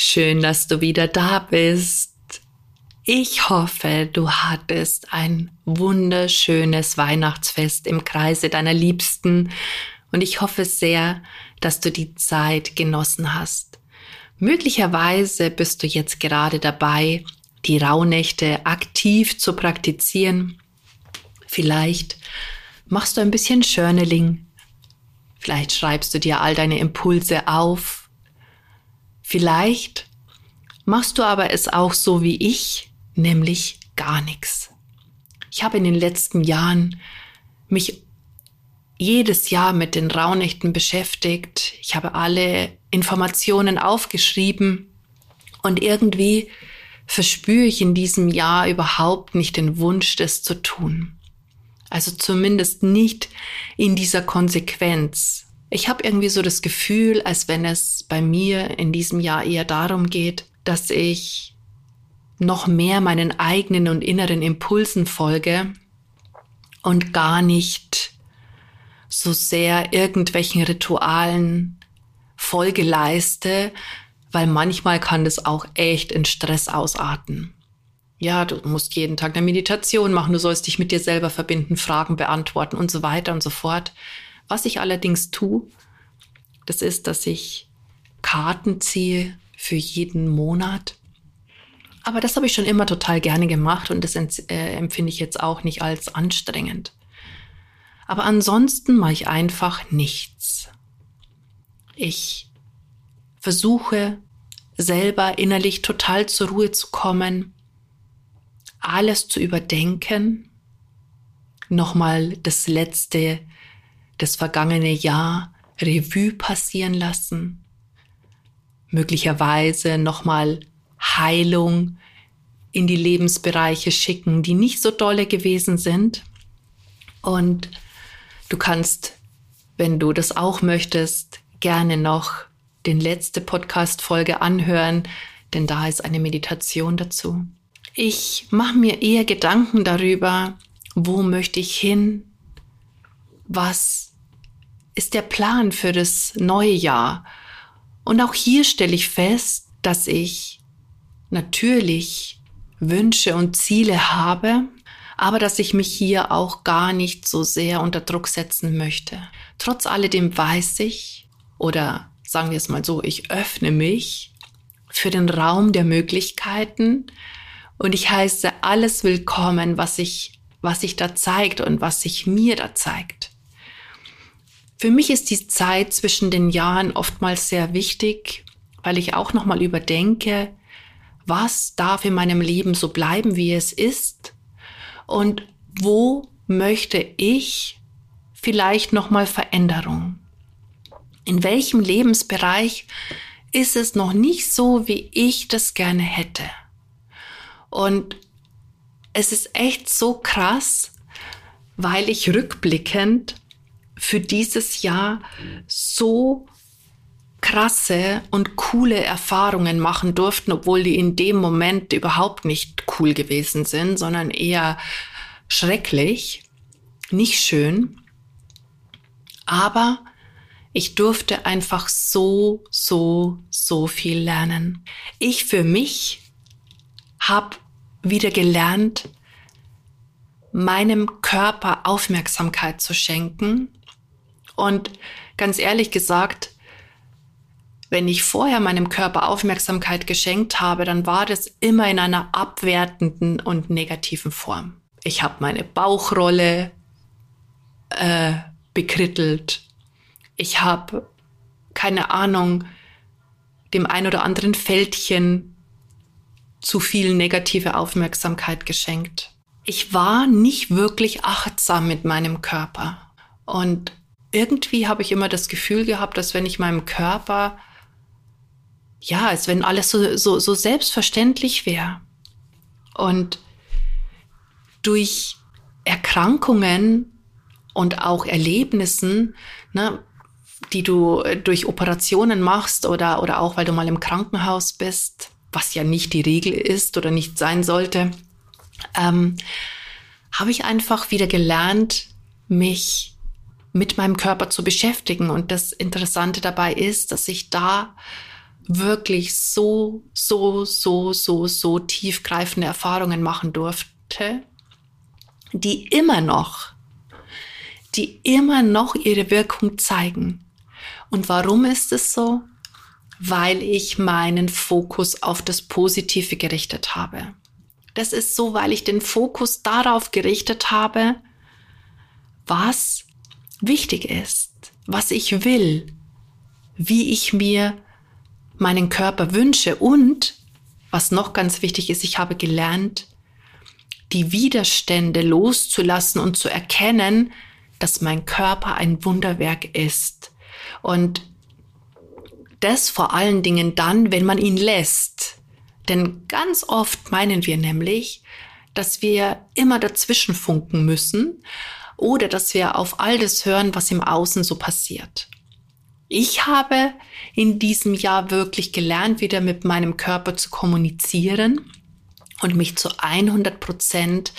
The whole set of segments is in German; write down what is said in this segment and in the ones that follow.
schön, dass du wieder da bist. Ich hoffe, du hattest ein wunderschönes Weihnachtsfest im Kreise deiner Liebsten und ich hoffe sehr, dass du die Zeit genossen hast. Möglicherweise bist du jetzt gerade dabei, die Rauhnächte aktiv zu praktizieren. Vielleicht machst du ein bisschen Journaling. Vielleicht schreibst du dir all deine Impulse auf Vielleicht machst du aber es auch so wie ich, nämlich gar nichts. Ich habe in den letzten Jahren mich jedes Jahr mit den Rauhnächten beschäftigt. Ich habe alle Informationen aufgeschrieben und irgendwie verspüre ich in diesem Jahr überhaupt nicht den Wunsch, das zu tun. Also zumindest nicht in dieser Konsequenz. Ich habe irgendwie so das Gefühl, als wenn es bei mir in diesem Jahr eher darum geht, dass ich noch mehr meinen eigenen und inneren Impulsen folge und gar nicht so sehr irgendwelchen Ritualen Folge leiste, weil manchmal kann das auch echt in Stress ausarten. Ja, du musst jeden Tag eine Meditation machen, du sollst dich mit dir selber verbinden, Fragen beantworten und so weiter und so fort. Was ich allerdings tue, das ist, dass ich Karten ziehe für jeden Monat. Aber das habe ich schon immer total gerne gemacht und das äh, empfinde ich jetzt auch nicht als anstrengend. Aber ansonsten mache ich einfach nichts. Ich versuche selber innerlich total zur Ruhe zu kommen, alles zu überdenken, nochmal das letzte das vergangene Jahr Revue passieren lassen, möglicherweise nochmal Heilung in die Lebensbereiche schicken, die nicht so dolle gewesen sind. Und du kannst, wenn du das auch möchtest, gerne noch den letzte Podcast-Folge anhören, denn da ist eine Meditation dazu. Ich mache mir eher Gedanken darüber, wo möchte ich hin, was ist der Plan für das neue Jahr. Und auch hier stelle ich fest, dass ich natürlich Wünsche und Ziele habe, aber dass ich mich hier auch gar nicht so sehr unter Druck setzen möchte. Trotz alledem weiß ich, oder sagen wir es mal so, ich öffne mich für den Raum der Möglichkeiten und ich heiße alles willkommen, was sich, was sich da zeigt und was sich mir da zeigt. Für mich ist die Zeit zwischen den Jahren oftmals sehr wichtig, weil ich auch nochmal überdenke, was darf in meinem Leben so bleiben, wie es ist und wo möchte ich vielleicht nochmal Veränderung? In welchem Lebensbereich ist es noch nicht so, wie ich das gerne hätte? Und es ist echt so krass, weil ich rückblickend für dieses Jahr so krasse und coole Erfahrungen machen durften, obwohl die in dem Moment überhaupt nicht cool gewesen sind, sondern eher schrecklich, nicht schön. Aber ich durfte einfach so, so, so viel lernen. Ich für mich habe wieder gelernt, meinem Körper Aufmerksamkeit zu schenken und ganz ehrlich gesagt, wenn ich vorher meinem Körper Aufmerksamkeit geschenkt habe, dann war das immer in einer abwertenden und negativen Form. Ich habe meine Bauchrolle äh, bekrittelt. Ich habe, keine Ahnung, dem ein oder anderen Fältchen zu viel negative Aufmerksamkeit geschenkt. Ich war nicht wirklich achtsam mit meinem Körper. Und irgendwie habe ich immer das Gefühl gehabt, dass wenn ich meinem Körper ja, als wenn alles so, so, so selbstverständlich wäre. Und durch Erkrankungen und auch Erlebnissen, ne, die du durch Operationen machst oder, oder auch weil du mal im Krankenhaus bist, was ja nicht die Regel ist oder nicht sein sollte, ähm, habe ich einfach wieder gelernt, mich mit meinem Körper zu beschäftigen. Und das Interessante dabei ist, dass ich da wirklich so, so, so, so, so tiefgreifende Erfahrungen machen durfte, die immer noch, die immer noch ihre Wirkung zeigen. Und warum ist es so? Weil ich meinen Fokus auf das Positive gerichtet habe. Das ist so, weil ich den Fokus darauf gerichtet habe, was wichtig ist, was ich will, wie ich mir meinen Körper wünsche und was noch ganz wichtig ist, ich habe gelernt, die Widerstände loszulassen und zu erkennen, dass mein Körper ein Wunderwerk ist. Und das vor allen Dingen dann, wenn man ihn lässt. Denn ganz oft meinen wir nämlich, dass wir immer dazwischen funken müssen oder dass wir auf all das hören, was im Außen so passiert. Ich habe in diesem Jahr wirklich gelernt, wieder mit meinem Körper zu kommunizieren und mich zu 100 Prozent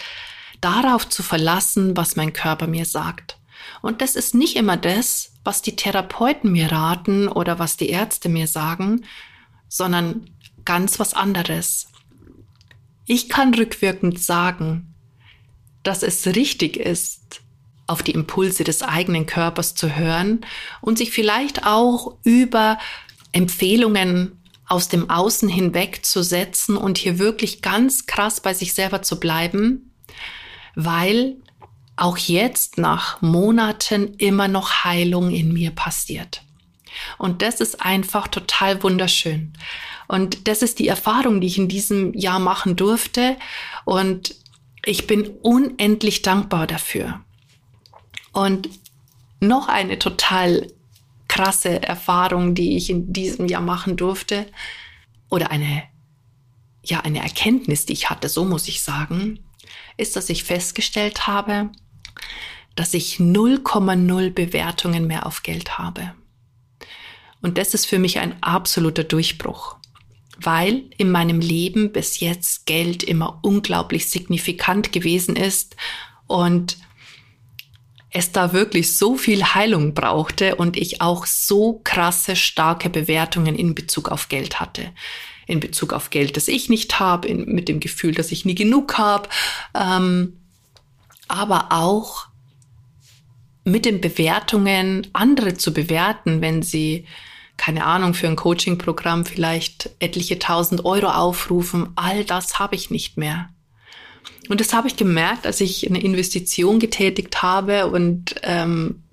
darauf zu verlassen, was mein Körper mir sagt. Und das ist nicht immer das, was die Therapeuten mir raten oder was die Ärzte mir sagen, sondern ganz was anderes. Ich kann rückwirkend sagen, dass es richtig ist, auf die Impulse des eigenen Körpers zu hören und sich vielleicht auch über Empfehlungen aus dem Außen hinwegzusetzen und hier wirklich ganz krass bei sich selber zu bleiben, weil auch jetzt nach Monaten immer noch Heilung in mir passiert. Und das ist einfach total wunderschön. Und das ist die Erfahrung, die ich in diesem Jahr machen durfte. Und ich bin unendlich dankbar dafür. Und noch eine total krasse Erfahrung, die ich in diesem Jahr machen durfte, oder eine, ja, eine Erkenntnis, die ich hatte, so muss ich sagen, ist, dass ich festgestellt habe, dass ich 0,0 Bewertungen mehr auf Geld habe. Und das ist für mich ein absoluter Durchbruch, weil in meinem Leben bis jetzt Geld immer unglaublich signifikant gewesen ist und es da wirklich so viel Heilung brauchte und ich auch so krasse, starke Bewertungen in Bezug auf Geld hatte. In Bezug auf Geld, das ich nicht habe, mit dem Gefühl, dass ich nie genug habe, ähm, aber auch mit den Bewertungen andere zu bewerten, wenn sie keine Ahnung, für ein Coaching-Programm vielleicht etliche tausend Euro aufrufen. All das habe ich nicht mehr. Und das habe ich gemerkt, als ich eine Investition getätigt habe und ähm,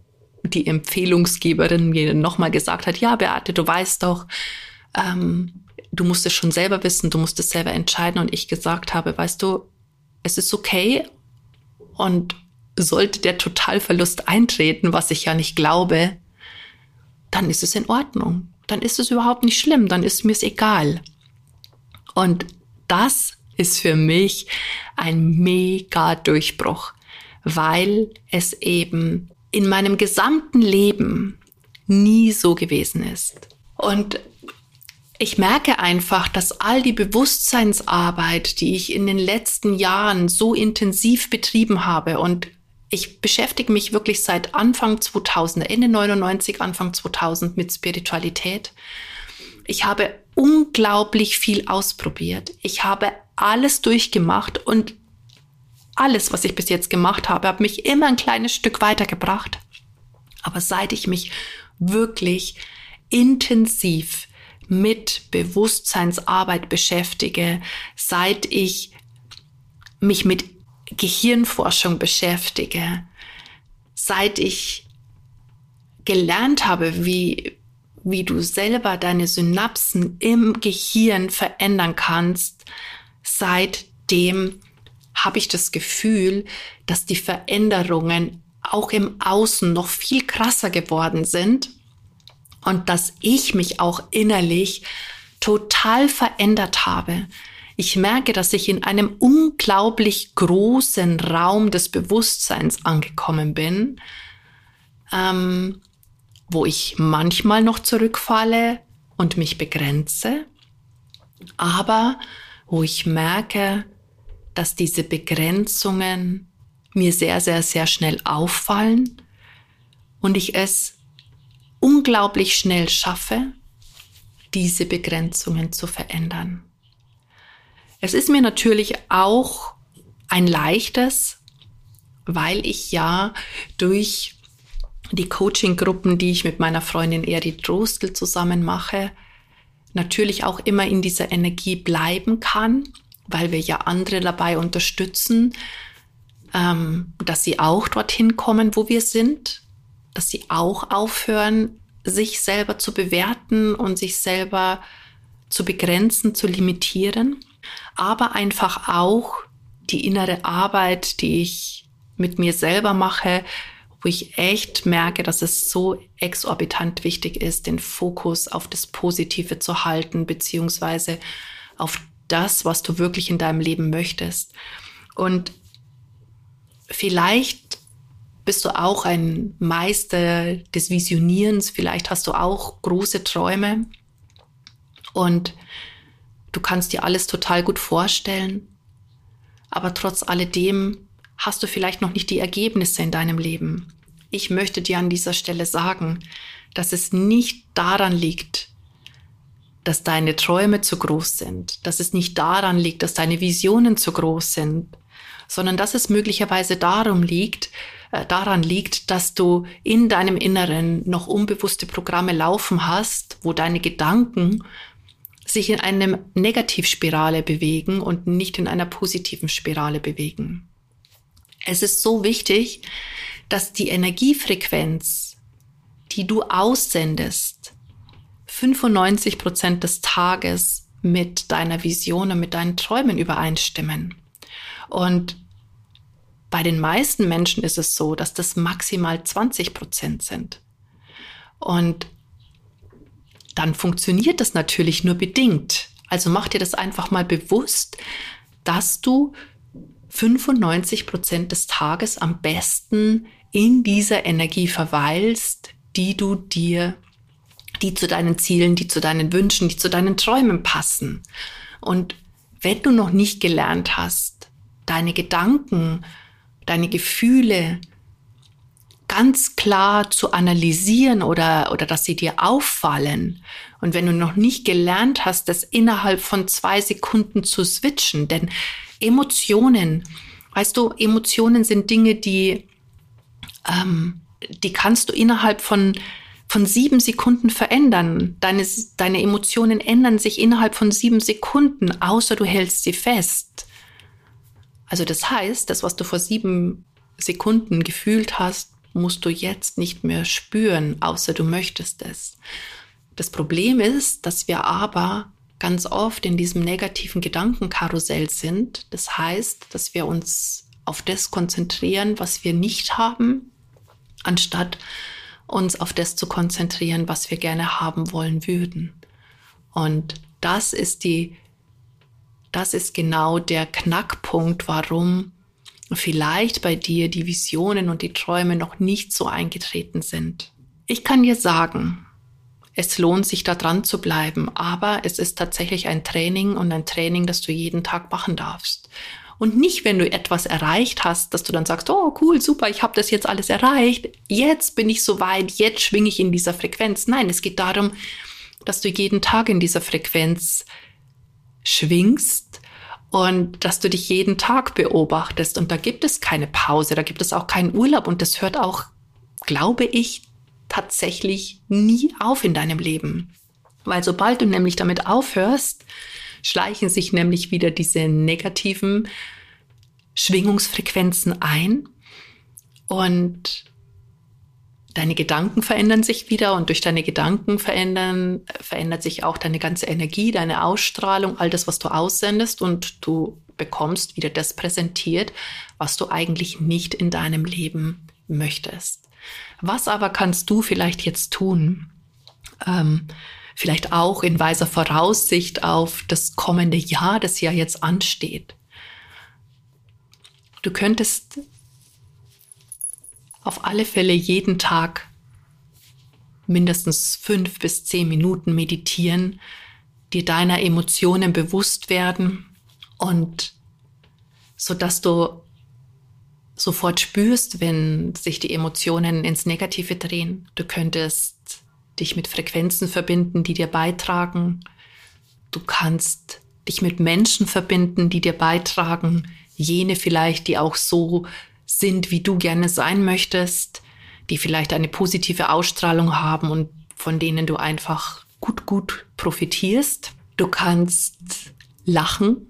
die Empfehlungsgeberin mir nochmal gesagt hat, ja, Beate, du weißt doch, ähm, du musst es schon selber wissen, du musst es selber entscheiden. Und ich gesagt habe, weißt du, es ist okay und sollte der Totalverlust eintreten, was ich ja nicht glaube, dann ist es in Ordnung. Dann ist es überhaupt nicht schlimm, dann ist mir es egal. Und das ist für mich ein mega Durchbruch, weil es eben in meinem gesamten Leben nie so gewesen ist. Und ich merke einfach, dass all die Bewusstseinsarbeit, die ich in den letzten Jahren so intensiv betrieben habe und ich beschäftige mich wirklich seit Anfang 2000, Ende 99, Anfang 2000 mit Spiritualität. Ich habe unglaublich viel ausprobiert. Ich habe alles durchgemacht und alles, was ich bis jetzt gemacht habe, hat mich immer ein kleines Stück weitergebracht. Aber seit ich mich wirklich intensiv mit Bewusstseinsarbeit beschäftige, seit ich mich mit Gehirnforschung beschäftige, seit ich gelernt habe, wie, wie du selber deine Synapsen im Gehirn verändern kannst, seitdem habe ich das Gefühl, dass die Veränderungen auch im Außen noch viel krasser geworden sind und dass ich mich auch innerlich total verändert habe. Ich merke, dass ich in einem unglaublich großen Raum des Bewusstseins angekommen bin, ähm, wo ich manchmal noch zurückfalle und mich begrenze, aber wo ich merke, dass diese Begrenzungen mir sehr, sehr, sehr schnell auffallen und ich es unglaublich schnell schaffe, diese Begrenzungen zu verändern. Es ist mir natürlich auch ein leichtes, weil ich ja durch die Coaching-Gruppen, die ich mit meiner Freundin Eri Drostel zusammen mache, natürlich auch immer in dieser Energie bleiben kann, weil wir ja andere dabei unterstützen, ähm, dass sie auch dorthin kommen, wo wir sind, dass sie auch aufhören, sich selber zu bewerten und sich selber zu begrenzen, zu limitieren, aber einfach auch die innere Arbeit, die ich mit mir selber mache, wo ich echt merke, dass es so exorbitant wichtig ist, den Fokus auf das Positive zu halten, beziehungsweise auf das, was du wirklich in deinem Leben möchtest. Und vielleicht bist du auch ein Meister des Visionierens, vielleicht hast du auch große Träume und du kannst dir alles total gut vorstellen, aber trotz alledem hast du vielleicht noch nicht die Ergebnisse in deinem Leben. Ich möchte dir an dieser Stelle sagen, dass es nicht daran liegt, dass deine Träume zu groß sind, dass es nicht daran liegt, dass deine Visionen zu groß sind, sondern dass es möglicherweise darum liegt, äh, daran liegt, dass du in deinem Inneren noch unbewusste Programme laufen hast, wo deine Gedanken sich in einer Negativspirale bewegen und nicht in einer positiven Spirale bewegen. Es ist so wichtig, dass die Energiefrequenz, die du aussendest, 95 Prozent des Tages mit deiner Vision und mit deinen Träumen übereinstimmen. Und bei den meisten Menschen ist es so, dass das maximal 20 Prozent sind. Und dann funktioniert das natürlich nur bedingt. Also mach dir das einfach mal bewusst, dass du 95 Prozent des Tages am besten in dieser Energie verweilst, die du dir, die zu deinen Zielen, die zu deinen Wünschen, die zu deinen Träumen passen. Und wenn du noch nicht gelernt hast, deine Gedanken, deine Gefühle ganz klar zu analysieren oder, oder dass sie dir auffallen. Und wenn du noch nicht gelernt hast, das innerhalb von zwei Sekunden zu switchen, denn Emotionen, weißt du, Emotionen sind Dinge, die, ähm, die kannst du innerhalb von, von sieben Sekunden verändern. Deine, deine Emotionen ändern sich innerhalb von sieben Sekunden, außer du hältst sie fest. Also das heißt, das, was du vor sieben Sekunden gefühlt hast, musst du jetzt nicht mehr spüren, außer du möchtest es. Das Problem ist, dass wir aber ganz oft in diesem negativen Gedankenkarussell sind. Das heißt, dass wir uns auf das konzentrieren, was wir nicht haben, anstatt uns auf das zu konzentrieren, was wir gerne haben wollen würden. Und das ist die, das ist genau der Knackpunkt, warum vielleicht bei dir die Visionen und die Träume noch nicht so eingetreten sind. Ich kann dir sagen, es lohnt sich da dran zu bleiben, aber es ist tatsächlich ein Training und ein Training, das du jeden Tag machen darfst. Und nicht, wenn du etwas erreicht hast, dass du dann sagst, oh cool, super, ich habe das jetzt alles erreicht, jetzt bin ich so weit, jetzt schwinge ich in dieser Frequenz. Nein, es geht darum, dass du jeden Tag in dieser Frequenz schwingst und dass du dich jeden Tag beobachtest. Und da gibt es keine Pause, da gibt es auch keinen Urlaub und das hört auch, glaube ich, tatsächlich nie auf in deinem Leben. Weil sobald du nämlich damit aufhörst, schleichen sich nämlich wieder diese negativen Schwingungsfrequenzen ein und deine Gedanken verändern sich wieder und durch deine Gedanken verändern, verändert sich auch deine ganze Energie, deine Ausstrahlung, all das, was du aussendest und du bekommst wieder das präsentiert, was du eigentlich nicht in deinem Leben möchtest. Was aber kannst du vielleicht jetzt tun? Ähm, vielleicht auch in weiser Voraussicht auf das kommende Jahr, das ja jetzt ansteht. Du könntest auf alle Fälle jeden Tag mindestens fünf bis zehn Minuten meditieren, dir deiner Emotionen bewusst werden und so dass du sofort spürst, wenn sich die Emotionen ins Negative drehen. Du könntest dich mit Frequenzen verbinden, die dir beitragen. Du kannst dich mit Menschen verbinden, die dir beitragen, jene vielleicht, die auch so sind, wie du gerne sein möchtest, die vielleicht eine positive Ausstrahlung haben und von denen du einfach gut, gut profitierst. Du kannst lachen,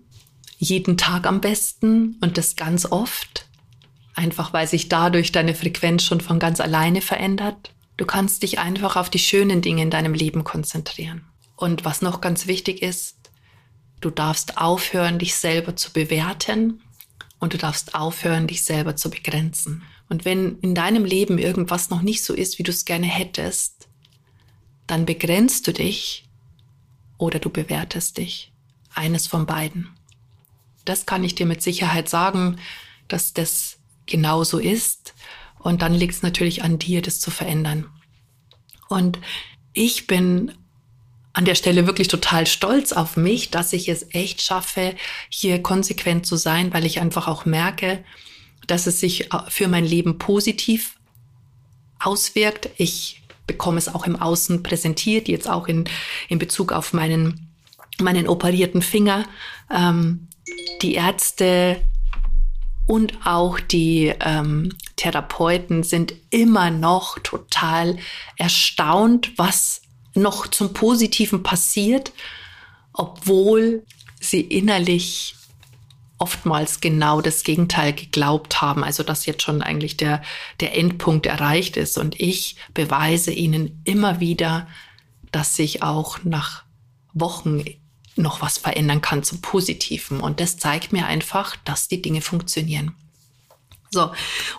jeden Tag am besten und das ganz oft, einfach weil sich dadurch deine Frequenz schon von ganz alleine verändert. Du kannst dich einfach auf die schönen Dinge in deinem Leben konzentrieren. Und was noch ganz wichtig ist, du darfst aufhören, dich selber zu bewerten und du darfst aufhören, dich selber zu begrenzen. Und wenn in deinem Leben irgendwas noch nicht so ist, wie du es gerne hättest, dann begrenzt du dich oder du bewertest dich. Eines von beiden. Das kann ich dir mit Sicherheit sagen, dass das genauso ist. Und dann liegt es natürlich an dir, das zu verändern. Und ich bin an der Stelle wirklich total stolz auf mich, dass ich es echt schaffe, hier konsequent zu sein, weil ich einfach auch merke, dass es sich äh, für mein Leben positiv auswirkt. Ich bekomme es auch im Außen präsentiert, jetzt auch in, in Bezug auf meinen, meinen operierten Finger. Ähm, die Ärzte und auch die ähm, Therapeuten sind immer noch total erstaunt, was noch zum Positiven passiert, obwohl sie innerlich oftmals genau das Gegenteil geglaubt haben, also dass jetzt schon eigentlich der, der Endpunkt erreicht ist. Und ich beweise ihnen immer wieder, dass sich auch nach Wochen noch was verändern kann zum Positiven. Und das zeigt mir einfach, dass die Dinge funktionieren. So,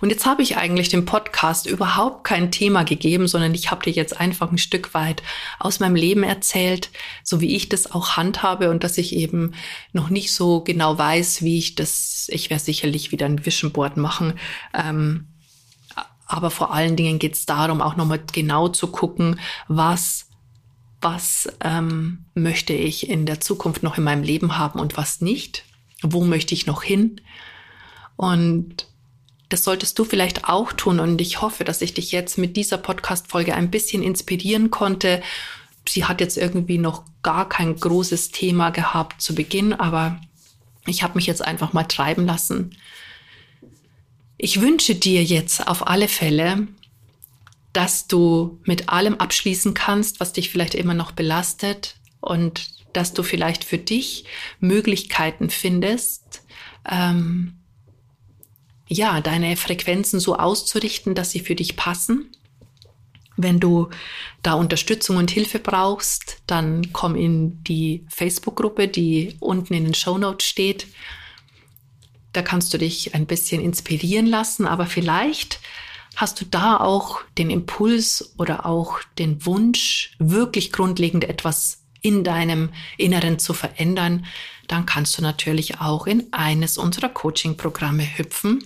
und jetzt habe ich eigentlich dem Podcast überhaupt kein Thema gegeben, sondern ich habe dir jetzt einfach ein Stück weit aus meinem Leben erzählt, so wie ich das auch handhabe und dass ich eben noch nicht so genau weiß, wie ich das, ich werde sicherlich wieder ein Vision Board machen. Ähm, aber vor allen Dingen geht es darum, auch nochmal genau zu gucken, was was ähm, möchte ich in der Zukunft noch in meinem Leben haben und was nicht? Wo möchte ich noch hin? Und das solltest du vielleicht auch tun und ich hoffe, dass ich dich jetzt mit dieser Podcast-Folge ein bisschen inspirieren konnte. Sie hat jetzt irgendwie noch gar kein großes Thema gehabt zu Beginn, aber ich habe mich jetzt einfach mal treiben lassen. Ich wünsche dir jetzt auf alle Fälle, dass du mit allem abschließen kannst, was dich vielleicht immer noch belastet und dass du vielleicht für dich Möglichkeiten findest, ähm, ja, deine Frequenzen so auszurichten, dass sie für dich passen. Wenn du da Unterstützung und Hilfe brauchst, dann komm in die Facebook-Gruppe, die unten in den Show Notes steht. Da kannst du dich ein bisschen inspirieren lassen, aber vielleicht hast du da auch den Impuls oder auch den Wunsch, wirklich grundlegend etwas in deinem Inneren zu verändern, dann kannst du natürlich auch in eines unserer Coaching-Programme hüpfen.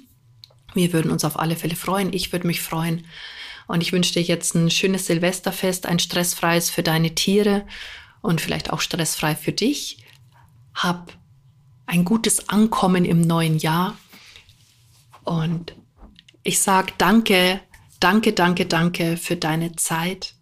Wir würden uns auf alle Fälle freuen. Ich würde mich freuen. Und ich wünsche dir jetzt ein schönes Silvesterfest, ein stressfreies für deine Tiere und vielleicht auch stressfrei für dich. Hab ein gutes Ankommen im neuen Jahr. Und ich sage danke, danke, danke, danke für deine Zeit.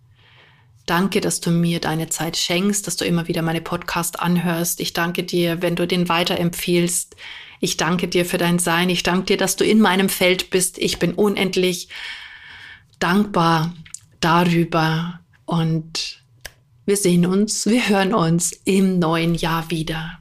Danke, dass du mir deine Zeit schenkst, dass du immer wieder meine Podcast anhörst. Ich danke dir, wenn du den weiterempfiehlst. Ich danke dir für dein Sein. Ich danke dir, dass du in meinem Feld bist. Ich bin unendlich dankbar darüber. Und wir sehen uns, wir hören uns im neuen Jahr wieder.